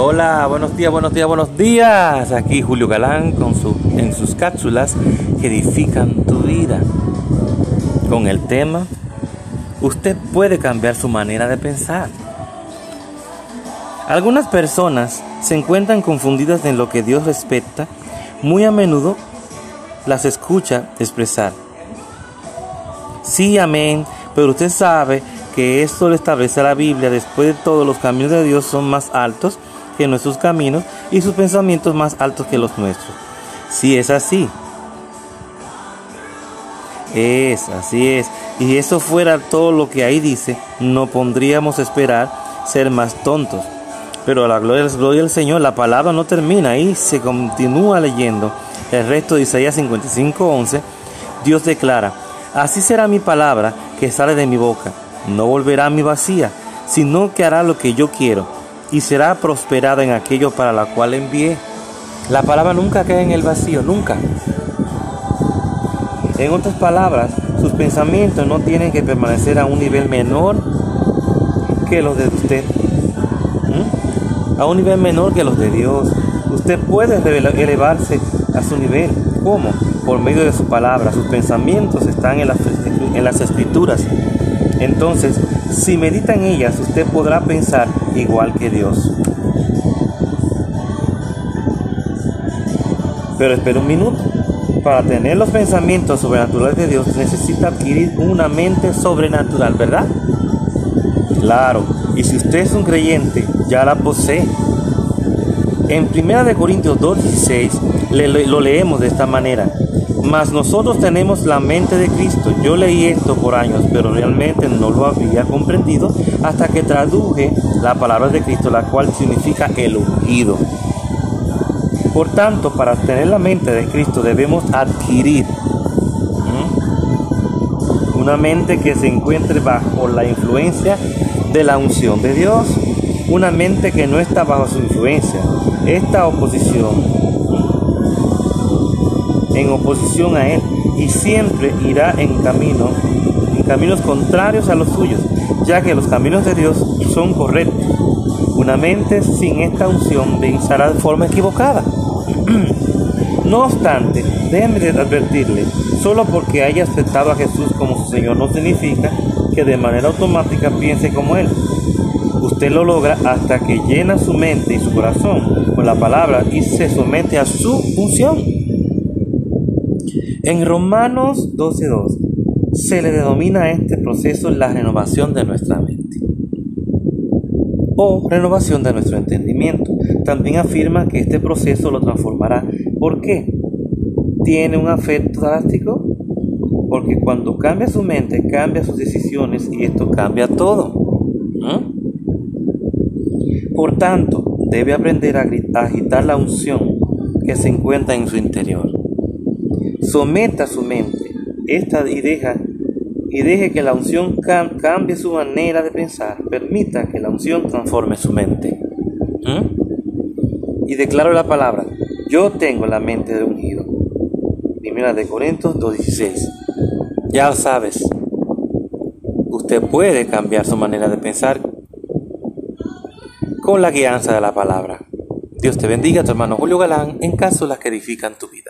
Hola, buenos días, buenos días, buenos días. Aquí Julio Galán con su, en sus cápsulas que edifican tu vida. Con el tema, usted puede cambiar su manera de pensar. Algunas personas se encuentran confundidas en lo que Dios respeta. Muy a menudo las escucha expresar. Sí, amén, pero usted sabe que esto lo establece la Biblia. Después de todo, los caminos de Dios son más altos que nuestros caminos y sus pensamientos más altos que los nuestros. Si es así, es, así es. Y eso fuera todo lo que ahí dice, no pondríamos esperar ser más tontos. Pero a la gloria, del Señor, la palabra no termina ahí, se continúa leyendo. El resto de Isaías 55:11, Dios declara, así será mi palabra que sale de mi boca. No volverá a mi vacía, sino que hará lo que yo quiero y será prosperada en aquello para la cual envié. La palabra nunca cae en el vacío, nunca. En otras palabras, sus pensamientos no tienen que permanecer a un nivel menor que los de usted. ¿Mm? A un nivel menor que los de Dios. Usted puede elevarse a su nivel. ¿Cómo? Por medio de su palabra. Sus pensamientos están en las escrituras. Entonces, si medita en ellas, usted podrá pensar igual que Dios. Pero espera un minuto. Para tener los pensamientos sobrenaturales de Dios necesita adquirir una mente sobrenatural, ¿verdad? Claro, y si usted es un creyente, ya la posee. En 1 Corintios 2.16 lo leemos de esta manera. Mas nosotros tenemos la mente de Cristo. Yo leí esto por años, pero realmente no lo había comprendido hasta que traduje la palabra de Cristo, la cual significa el ungido. Por tanto, para tener la mente de Cristo debemos adquirir una mente que se encuentre bajo la influencia de la unción de Dios, una mente que no está bajo su influencia. Esta oposición en oposición a Él y siempre irá en camino, en caminos contrarios a los suyos, ya que los caminos de Dios son correctos. Una mente sin esta unción pensará de forma equivocada. no obstante, déjeme advertirle, solo porque haya aceptado a Jesús como su Señor no significa que de manera automática piense como Él. Usted lo logra hasta que llena su mente y su corazón con la palabra y se somete a su función. En Romanos 12.2 se le denomina a este proceso la renovación de nuestra mente o renovación de nuestro entendimiento. También afirma que este proceso lo transformará. ¿Por qué? ¿Tiene un afecto drástico? Porque cuando cambia su mente, cambia sus decisiones y esto cambia todo. Por tanto, debe aprender a agitar la unción que se encuentra en su interior. Someta su mente esta y deja y deje que la unción cambie su manera de pensar. Permita que la unción transforme su mente. ¿Mm? Y declaro la palabra, yo tengo la mente de ungido. Primera de Corintios 2.16. Ya sabes, usted puede cambiar su manera de pensar con la guianza de la palabra. Dios te bendiga, tu hermano Julio Galán, en las que edifican tu vida.